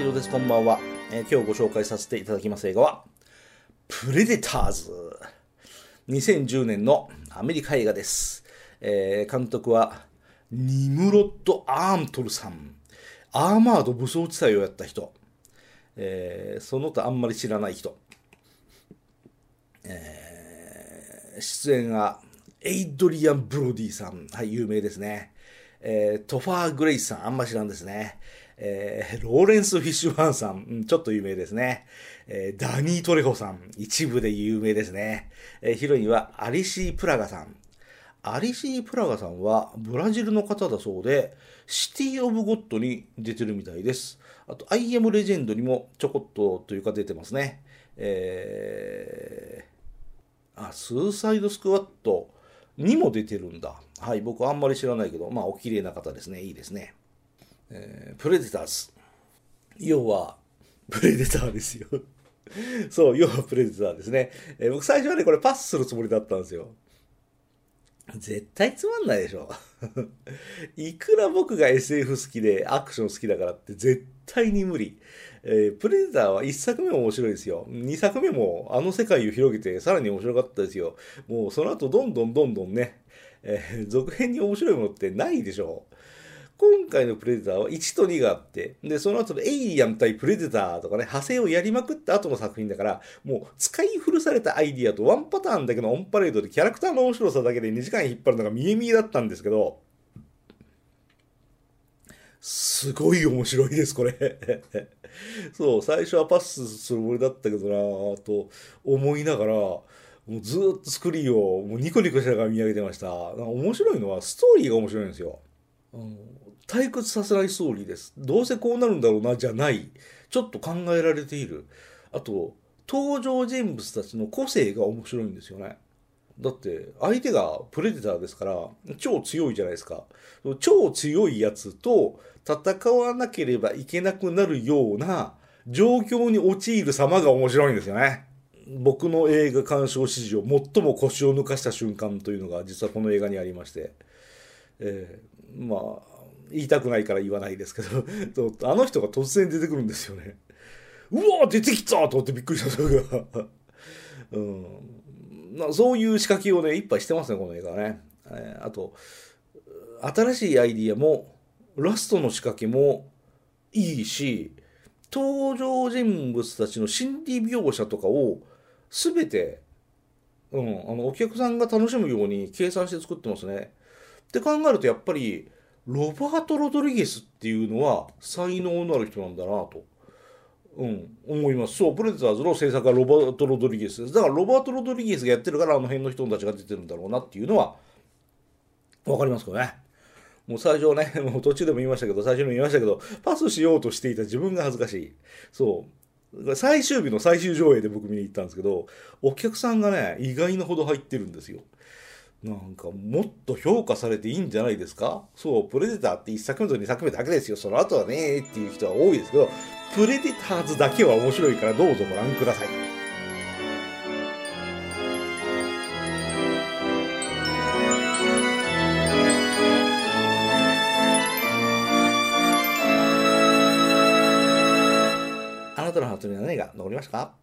イロです。こんばんは、えー今日ご紹介させていただきます映画は、プレデターズ。2010年のアメリカ映画です。えー監督は、ニムロッド・アームトルさん。アーマード武装地帯をやった人。えーその他あんまり知らない人。えー出演が、エイドリアン・ブロディさん。はい、有名ですね。えートファー・グレイスさん、あんま知らんですね。えーローレンス・フィッシュバーンさん、うんちょっと有名ですね。えーダニー・トレホさん、一部で有名ですね。えーヒロインはアリシー・プラガさん。アリシー・プラガさんはブラジルの方だそうで、シティ・オブ・ゴッドに出てるみたいです。あと、アイ・エム・レジェンドにもちょこっとというか出てますね。えーあ、スーサイドスクワットにも出てるんだ。はい、僕あんまり知らないけど、まあ、お綺麗な方ですね。いいですね。えープレデターズ。要は、プレデターですよ。そう、要はプレデターですね。えー僕最初はね、これパスするつもりだったんですよ。絶対つまんないでしょ。いくら僕が SF 好きでアクション好きだからって絶対に無理。えープレデターは1作目も面白いですよ。2作目もあの世界を広げてさらに面白かったですよ。もうその後どんどんどんどんね、えー続編に面白いものってないでしょ。今回のプレデターは1と2があって、で、その後のエイリアン対プレデターとかね、派生をやりまくった後の作品だから、もう使い古されたアイディアとワンパターンだけのオンパレードでキャラクターの面白さだけで2時間引っ張るのが見え見えだったんですけど、すごい面白いです、これ。そう、最初はパスするつもりだったけどなぁと思いながら、もうずっとスクリーンをもうニコニコしながら見上げてました。なんか面白いのはストーリーが面白いんですよ。あの退屈させないストーリーです。どうせこうなるんだろうな、じゃない。ちょっと考えられている。あと、登場人物たちの個性が面白いんですよね。だって、相手がプレデターですから、超強いじゃないですか。超強いやつと戦わなければいけなくなるような状況に陥る様が面白いんですよね。僕の映画鑑賞史上最も腰を抜かした瞬間というのが実はこの映画にありまして、えーまあ言いたくないから言わないですけど あの人が突然出てくるんですよね。うわ出てきたと思ってびっくりしたそれが、うん、なそういう仕掛けをねいっぱいしてますねこの映画はね。えーあと新しいアイディアもラストの仕掛けもいいし登場人物たちの心理描写とかを全て、うん、あのお客さんが楽しむように計算して作ってますね。って考えるとやっぱりロバート・ロドリゲスっていうのは才能のある人なんだなと、うん、思います。そう、プレデターズの制作はロバート・ロドリゲスです。だからロバート・ロドリゲスがやってるからあの辺の人たちが出てるんだろうなっていうのはわかりますかね。もう最初ね、もう途中でも言いましたけど、最初にも言いましたけど、パスしようとしていた自分が恥ずかしい。そう。最終日の最終上映で僕見に行ったんですけど、お客さんがね、意外なほど入ってるんですよ。なんか、もっと評価されていいんじゃないですか？そう、プレデターって1作目と2作目だけですよ。その後はねっていう人は多いですけど、プレデターズだけは面白いからどうぞご覧ください。あなたのハートには何が残りましたか？